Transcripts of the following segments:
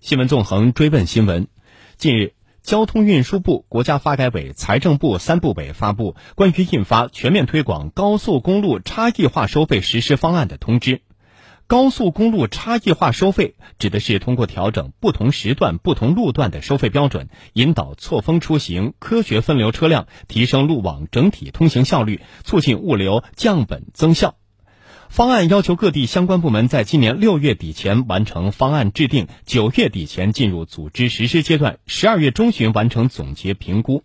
新闻纵横追问新闻，近日，交通运输部、国家发改委、财政部三部委发布关于印发全面推广高速公路差异化收费实施方案的通知。高速公路差异化收费指的是通过调整不同时段、不同路段的收费标准，引导错峰出行、科学分流车辆，提升路网整体通行效率，促进物流降本增效。方案要求各地相关部门在今年六月底前完成方案制定，九月底前进入组织实施阶段，十二月中旬完成总结评估。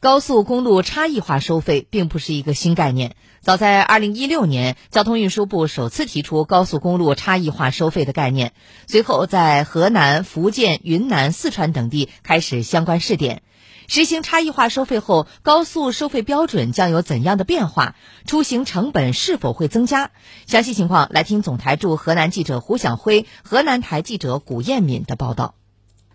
高速公路差异化收费并不是一个新概念，早在二零一六年，交通运输部首次提出高速公路差异化收费的概念，随后在河南、福建、云南、四川等地开始相关试点。实行差异化收费后，高速收费标准将有怎样的变化？出行成本是否会增加？详细情况来听总台驻河南记者胡晓辉、河南台记者古艳敏的报道。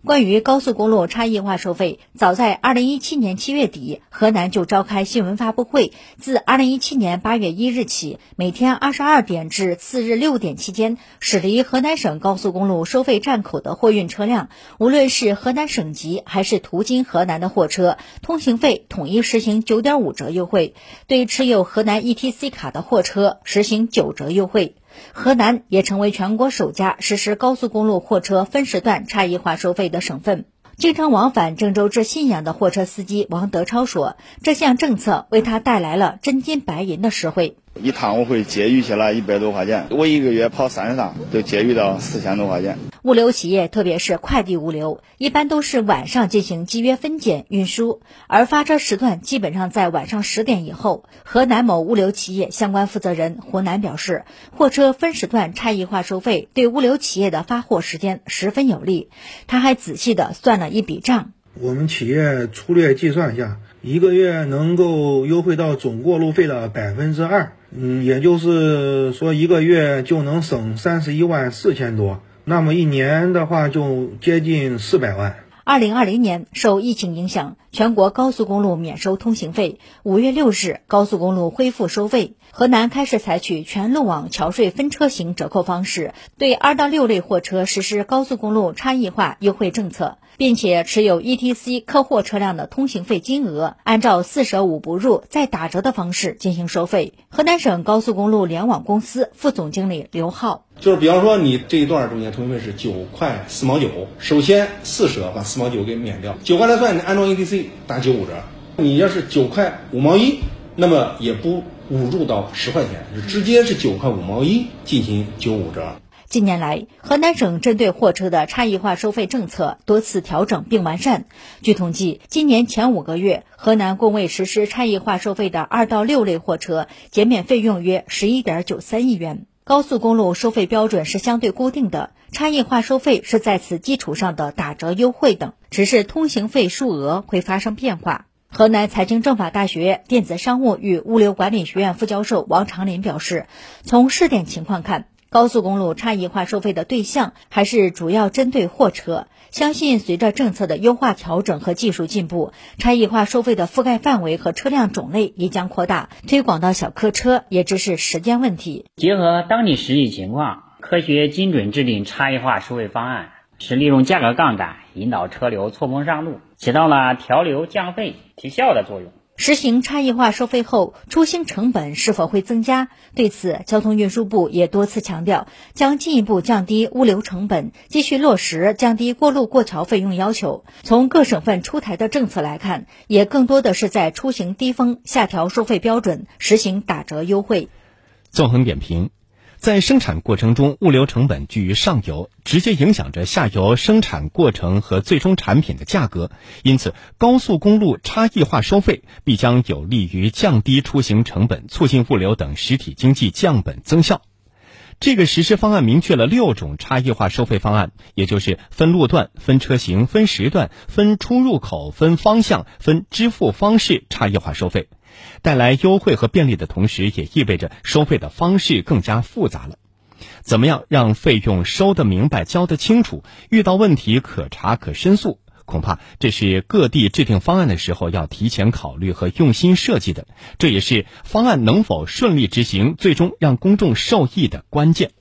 关于高速公路差异化收费，早在二零一七年七月底，河南就召开新闻发布会。自二零一七年八月一日起，每天二十二点至次日六点期间，驶离河南省高速公路收费站口的货运车辆，无论是河南省籍还是途经河南的货车，通行费统一实行九点五折优惠。对持有河南 ETC 卡的货车，实行九折优惠。河南也成为全国首家实施高速公路货车分时段差异化收费的省份。经常往返郑州至信阳的货车司机王德超说：“这项政策为他带来了真金白银的实惠。”一趟我会节约下来一百多块钱，我一个月跑三趟就节约到四千多块钱。物流企业，特别是快递物流，一般都是晚上进行集约分拣运输，而发车时段基本上在晚上十点以后。河南某物流企业相关负责人胡楠表示，货车分时段差异化收费对物流企业的发货时间十分有利。他还仔细的算了一笔账。我们企业粗略计算一下，一个月能够优惠到总过路费的百分之二，嗯，也就是说一个月就能省三十一万四千多，那么一年的话就接近四百万。二零二零年受疫情影响，全国高速公路免收通行费。五月六日，高速公路恢复收费，河南开始采取全路网桥税分车型折扣方式，对二到六类货车实施高速公路差异化优惠政策。并且持有 ETC 客货车辆的通行费金额，按照四舍五不入再打折的方式进行收费。河南省高速公路联网公司副总经理刘浩，就是比方说你这一段中间通行费是九块四毛九，首先四舍把四毛九给免掉，九块来算，你安装 ETC 打九五折。你要是九块五毛一，那么也不误入到十块钱，直接是九块五毛一进行九五折。近年来，河南省针对货车的差异化收费政策多次调整并完善。据统计，今年前五个月，河南共为实施差异化收费的二到六类货车减免费用约十一点九三亿元。高速公路收费标准是相对固定的，差异化收费是在此基础上的打折优惠等，只是通行费数额会发生变化。河南财经政法大学电子商务与物流管理学院副教授王长林表示，从试点情况看。高速公路差异化收费的对象还是主要针对货车，相信随着政策的优化调整和技术进步，差异化收费的覆盖范围和车辆种类也将扩大，推广到小客车也只是时间问题。结合当地实际情况，科学精准制定差异化收费方案，是利用价格杠杆引导车流错峰上路，起到了调流降费提效的作用。实行差异化收费后，出行成本是否会增加？对此，交通运输部也多次强调，将进一步降低物流成本，继续落实降低过路过桥费用要求。从各省份出台的政策来看，也更多的是在出行低峰下调收费标准，实行打折优惠。纵横点评。在生产过程中，物流成本居于上游，直接影响着下游生产过程和最终产品的价格。因此，高速公路差异化收费必将有利于降低出行成本，促进物流等实体经济降本增效。这个实施方案明确了六种差异化收费方案，也就是分路段、分车型、分时段、分出入口、分方向、分支付方式差异化收费。带来优惠和便利的同时，也意味着收费的方式更加复杂了。怎么样让费用收得明白、交得清楚？遇到问题可查可申诉，恐怕这是各地制定方案的时候要提前考虑和用心设计的。这也是方案能否顺利执行、最终让公众受益的关键。